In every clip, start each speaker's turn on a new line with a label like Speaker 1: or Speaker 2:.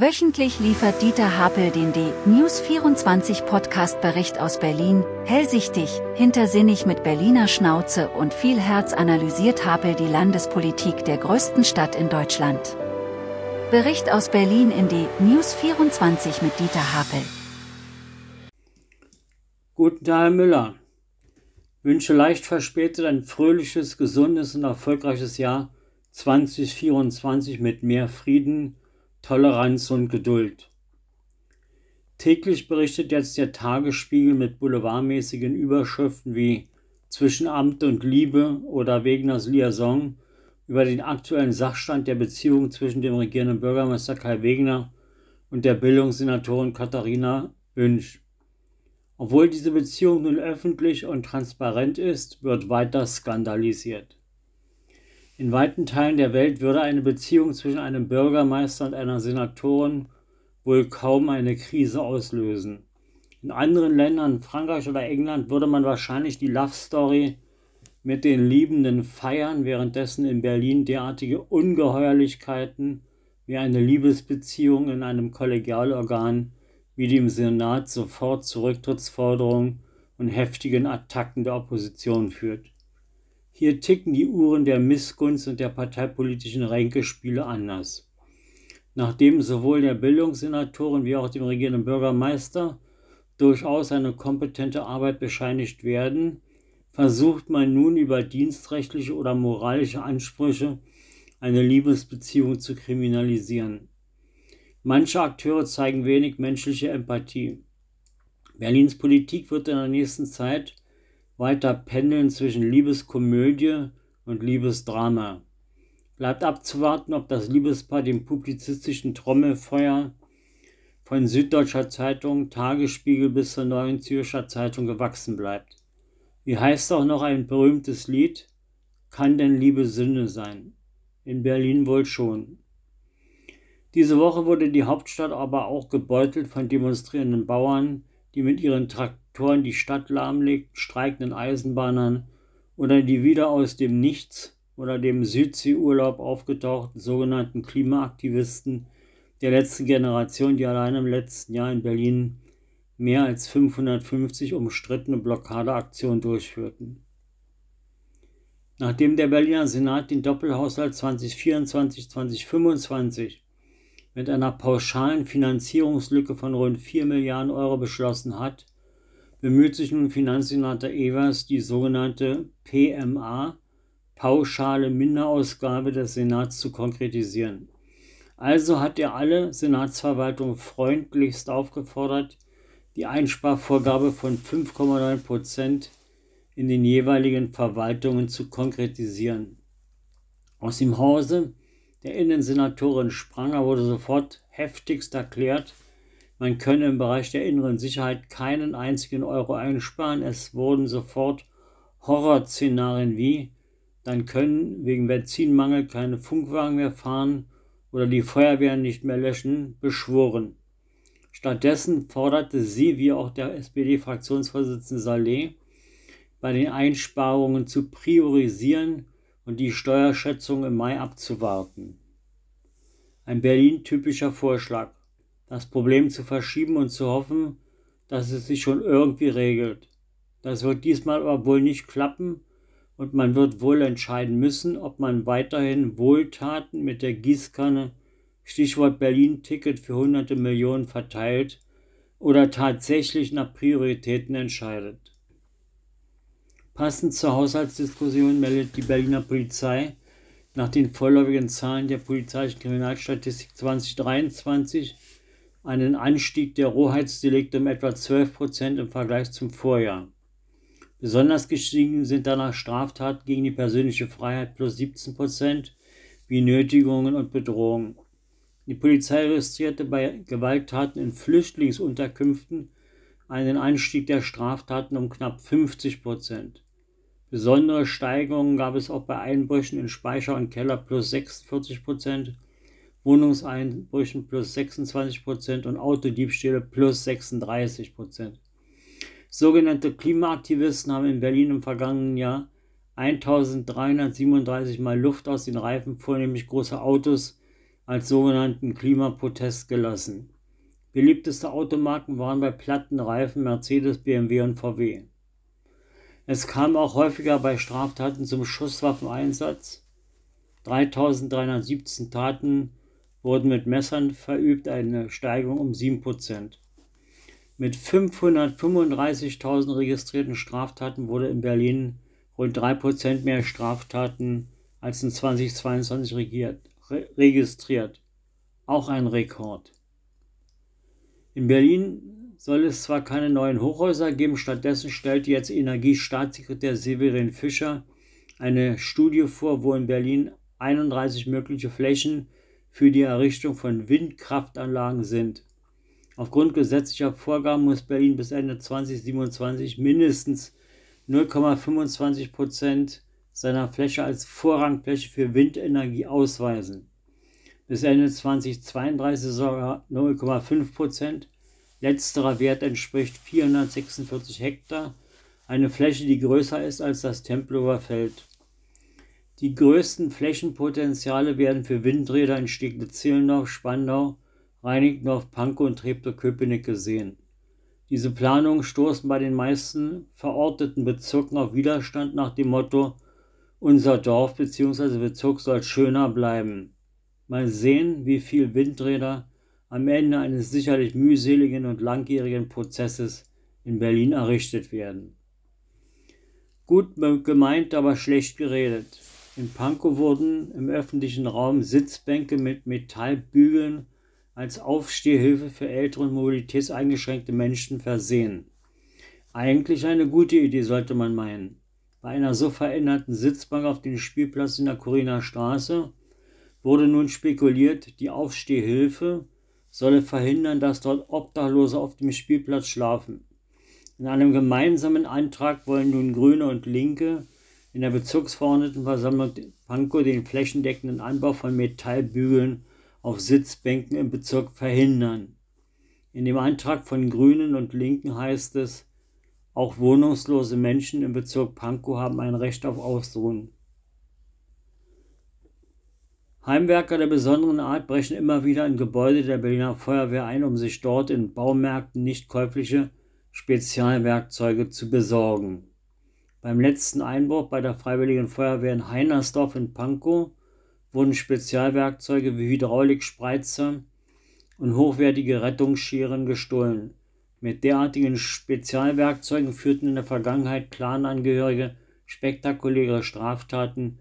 Speaker 1: Wöchentlich liefert Dieter Hapel den D-News 24 Podcast-Bericht aus Berlin, hellsichtig, hintersinnig mit Berliner Schnauze und viel Herz analysiert Hapel die Landespolitik der größten Stadt in Deutschland. Bericht aus Berlin in D-News 24 mit Dieter Hapel.
Speaker 2: Guten Tag, Herr Müller. Wünsche leicht verspätet ein fröhliches, gesundes und erfolgreiches Jahr 2024 mit mehr Frieden, Toleranz und Geduld. Täglich berichtet jetzt der Tagesspiegel mit boulevardmäßigen Überschriften wie Zwischen Amt und Liebe oder Wegners Liaison über den aktuellen Sachstand der Beziehung zwischen dem regierenden Bürgermeister Kai Wegner und der Bildungssenatorin Katharina Wünsch. Obwohl diese Beziehung nun öffentlich und transparent ist, wird weiter skandalisiert. In weiten Teilen der Welt würde eine Beziehung zwischen einem Bürgermeister und einer Senatorin wohl kaum eine Krise auslösen. In anderen Ländern, Frankreich oder England, würde man wahrscheinlich die Love Story mit den Liebenden feiern, währenddessen in Berlin derartige Ungeheuerlichkeiten wie eine Liebesbeziehung in einem Kollegialorgan wie dem Senat sofort zu Rücktrittsforderungen und heftigen Attacken der Opposition führt. Hier ticken die Uhren der Missgunst und der parteipolitischen Ränkespiele anders. Nachdem sowohl der Bildungssenatorin wie auch dem regierenden Bürgermeister durchaus eine kompetente Arbeit bescheinigt werden, versucht man nun über dienstrechtliche oder moralische Ansprüche eine Liebesbeziehung zu kriminalisieren. Manche Akteure zeigen wenig menschliche Empathie. Berlins Politik wird in der nächsten Zeit weiter pendeln zwischen Liebeskomödie und Liebesdrama. Bleibt abzuwarten, ob das Liebespaar dem publizistischen Trommelfeuer von Süddeutscher Zeitung, Tagesspiegel bis zur Neuen Zürcher Zeitung gewachsen bleibt. Wie heißt auch noch ein berühmtes Lied? Kann denn Liebe Sünde sein? In Berlin wohl schon. Diese Woche wurde die Hauptstadt aber auch gebeutelt von demonstrierenden Bauern, die mit ihren Traktoren die Stadt lahmlegt, streikenden Eisenbahnern oder die wieder aus dem Nichts oder dem Südseeurlaub aufgetauchten sogenannten Klimaaktivisten der letzten Generation, die allein im letzten Jahr in Berlin mehr als 550 umstrittene Blockadeaktionen durchführten. Nachdem der Berliner Senat den Doppelhaushalt 2024-2025 mit einer pauschalen Finanzierungslücke von rund 4 Milliarden Euro beschlossen hat, bemüht sich nun Finanzsenator Evers, die sogenannte PMA, pauschale Minderausgabe des Senats zu konkretisieren. Also hat er alle Senatsverwaltungen freundlichst aufgefordert, die Einsparvorgabe von 5,9 Prozent in den jeweiligen Verwaltungen zu konkretisieren. Aus dem Hause der Innensenatorin Spranger wurde sofort heftigst erklärt, man könne im Bereich der inneren Sicherheit keinen einzigen Euro einsparen. Es wurden sofort Horrorszenarien wie, dann können wegen Benzinmangel keine Funkwagen mehr fahren oder die Feuerwehren nicht mehr löschen, beschworen. Stattdessen forderte sie, wie auch der SPD-Fraktionsvorsitzende Saleh, bei den Einsparungen zu priorisieren und die Steuerschätzung im Mai abzuwarten. Ein Berlin-typischer Vorschlag, das Problem zu verschieben und zu hoffen, dass es sich schon irgendwie regelt. Das wird diesmal aber wohl nicht klappen und man wird wohl entscheiden müssen, ob man weiterhin Wohltaten mit der Gießkanne, Stichwort Berlin-Ticket für hunderte Millionen verteilt oder tatsächlich nach Prioritäten entscheidet. Passend zur Haushaltsdiskussion meldet die Berliner Polizei nach den vorläufigen Zahlen der polizeilichen Kriminalstatistik 2023 einen Anstieg der Rohheitsdelikte um etwa 12 Prozent im Vergleich zum Vorjahr. Besonders gestiegen sind danach Straftaten gegen die persönliche Freiheit plus 17 Prozent, wie Nötigungen und Bedrohungen. Die Polizei registrierte bei Gewalttaten in Flüchtlingsunterkünften einen Anstieg der Straftaten um knapp 50 Prozent. Besondere Steigerungen gab es auch bei Einbrüchen in Speicher und Keller plus 46 Prozent, Wohnungseinbrüchen plus 26 Prozent und Autodiebstähle plus 36 Prozent. Sogenannte Klimaaktivisten haben in Berlin im vergangenen Jahr 1337 Mal Luft aus den Reifen vornehmlich großer Autos als sogenannten Klimaprotest gelassen. Beliebteste Automarken waren bei platten Reifen Mercedes, BMW und VW. Es kam auch häufiger bei Straftaten zum Schusswaffeneinsatz. 3317 Taten wurden mit Messern verübt, eine Steigerung um 7%. Mit 535.000 registrierten Straftaten wurde in Berlin rund 3% mehr Straftaten als in 2022 regiert, re registriert. Auch ein Rekord. In Berlin soll es zwar keine neuen Hochhäuser geben, stattdessen stellte jetzt Energiestaatssekretär Severin Fischer eine Studie vor, wo in Berlin 31 mögliche Flächen für die Errichtung von Windkraftanlagen sind. Aufgrund gesetzlicher Vorgaben muss Berlin bis Ende 2027 mindestens 0,25 Prozent seiner Fläche als Vorrangfläche für Windenergie ausweisen. Bis Ende 2032 sogar 0,5 Prozent Letzterer Wert entspricht 446 Hektar, eine Fläche, die größer ist als das Tempelhofer Feld. Die größten Flächenpotenziale werden für Windräder in Steglitz-Zehlendorf, Spandau, Reinickendorf, Pankow und Treptow-Köpenick gesehen. Diese Planungen stoßen bei den meisten verorteten Bezirken auf Widerstand nach dem Motto Unser Dorf bzw. Bezirk soll schöner bleiben. Mal sehen, wie viel Windräder am Ende eines sicherlich mühseligen und langjährigen Prozesses in Berlin errichtet werden. Gut gemeint, aber schlecht geredet. In Pankow wurden im öffentlichen Raum Sitzbänke mit Metallbügeln als Aufstehhilfe für ältere und mobilitätseingeschränkte Menschen versehen. Eigentlich eine gute Idee, sollte man meinen. Bei einer so veränderten Sitzbank auf dem Spielplatz in der Coriner Straße wurde nun spekuliert, die Aufstehhilfe solle verhindern, dass dort Obdachlose auf dem Spielplatz schlafen. In einem gemeinsamen Antrag wollen nun Grüne und Linke in der Bezirksverordnetenversammlung Pankow den flächendeckenden Anbau von Metallbügeln auf Sitzbänken im Bezirk verhindern. In dem Antrag von Grünen und Linken heißt es, auch wohnungslose Menschen im Bezirk Pankow haben ein Recht auf Ausruhen. Heimwerker der besonderen Art brechen immer wieder in Gebäude der Berliner Feuerwehr ein, um sich dort in Baumärkten nicht käufliche Spezialwerkzeuge zu besorgen. Beim letzten Einbruch bei der Freiwilligen Feuerwehr in Heinersdorf in Pankow wurden Spezialwerkzeuge wie Hydraulikspreizer und hochwertige Rettungsscheren gestohlen. Mit derartigen Spezialwerkzeugen führten in der Vergangenheit Clanangehörige spektakuläre Straftaten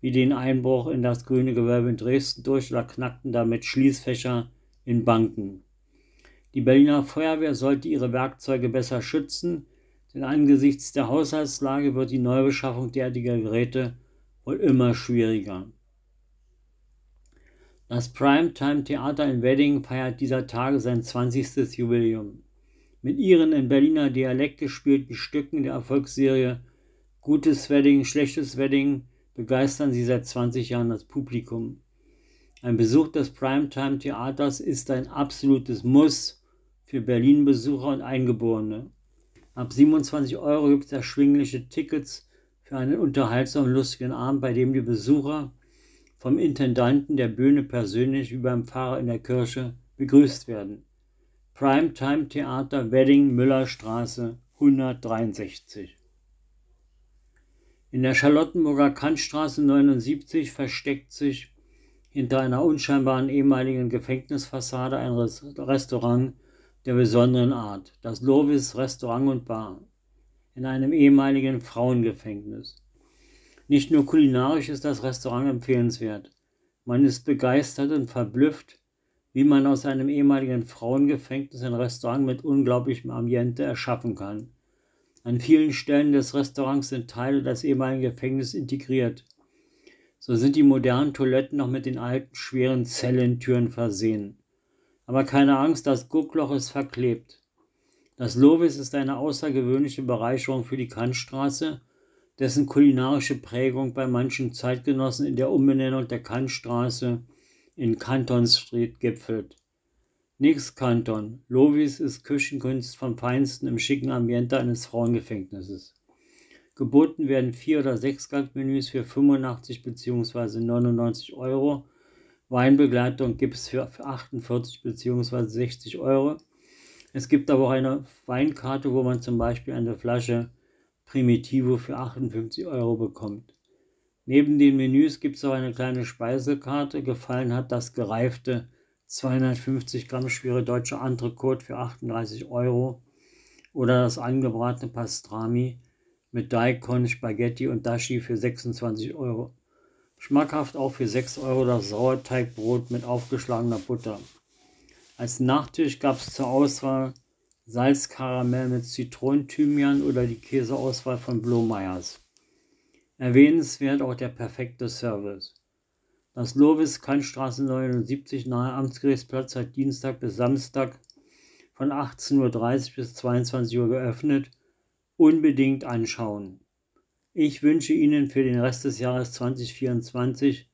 Speaker 2: wie den Einbruch in das grüne Gewölbe in Dresden durch oder knackten damit Schließfächer in Banken. Die Berliner Feuerwehr sollte ihre Werkzeuge besser schützen, denn angesichts der Haushaltslage wird die Neubeschaffung derartiger Geräte wohl immer schwieriger. Das Primetime Theater in Wedding feiert dieser Tage sein 20. Jubiläum. Mit ihren in Berliner Dialekt gespielten Stücken der Erfolgsserie Gutes Wedding, Schlechtes Wedding begeistern sie seit 20 Jahren das Publikum. Ein Besuch des Primetime Theaters ist ein absolutes Muss für Berlin-Besucher und Eingeborene. Ab 27 Euro gibt es erschwingliche Tickets für einen unterhaltsamen, lustigen Abend, bei dem die Besucher vom Intendanten der Bühne persönlich wie beim Pfarrer in der Kirche begrüßt werden. Primetime Theater Wedding Müllerstraße 163. In der Charlottenburger Kantstraße 79 versteckt sich hinter einer unscheinbaren ehemaligen Gefängnisfassade ein Restaurant der besonderen Art, das Lovis Restaurant und Bar, in einem ehemaligen Frauengefängnis. Nicht nur kulinarisch ist das Restaurant empfehlenswert, man ist begeistert und verblüfft, wie man aus einem ehemaligen Frauengefängnis ein Restaurant mit unglaublichem Ambiente erschaffen kann. An vielen Stellen des Restaurants sind Teile des ehemaligen Gefängnisses integriert. So sind die modernen Toiletten noch mit den alten, schweren Zellentüren versehen. Aber keine Angst, das Guckloch ist verklebt. Das Lovis ist eine außergewöhnliche Bereicherung für die Kantstraße, dessen kulinarische Prägung bei manchen Zeitgenossen in der Umbenennung der Kantstraße in Canton Street gipfelt. Nix Kanton. Lovis ist Küchenkunst vom Feinsten im schicken Ambiente eines Frauengefängnisses. Geboten werden vier oder sechs Gangmenüs für 85 bzw. 99 Euro, Weinbegleitung gibt es für 48 bzw. 60 Euro. Es gibt aber auch eine Weinkarte, wo man zum Beispiel eine Flasche Primitivo für 58 Euro bekommt. Neben den Menüs gibt es auch eine kleine Speisekarte. Gefallen hat das gereifte 250 Gramm schwere deutsche Entrecote für 38 Euro oder das angebratene Pastrami mit Daikon, Spaghetti und Dashi für 26 Euro. Schmackhaft auch für 6 Euro das Sauerteigbrot mit aufgeschlagener Butter. Als Nachtisch gab es zur Auswahl Salzkaramell mit Zitronenthymian oder die Käseauswahl von Blohmeyers. Erwähnenswert auch der perfekte Service. Das Lovis Kantstraße 79 nahe Amtsgerichtsplatz hat Dienstag bis Samstag von 18.30 Uhr bis 22 Uhr geöffnet. Unbedingt anschauen. Ich wünsche Ihnen für den Rest des Jahres 2024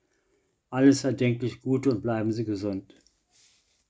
Speaker 2: alles erdenklich Gute und bleiben Sie gesund.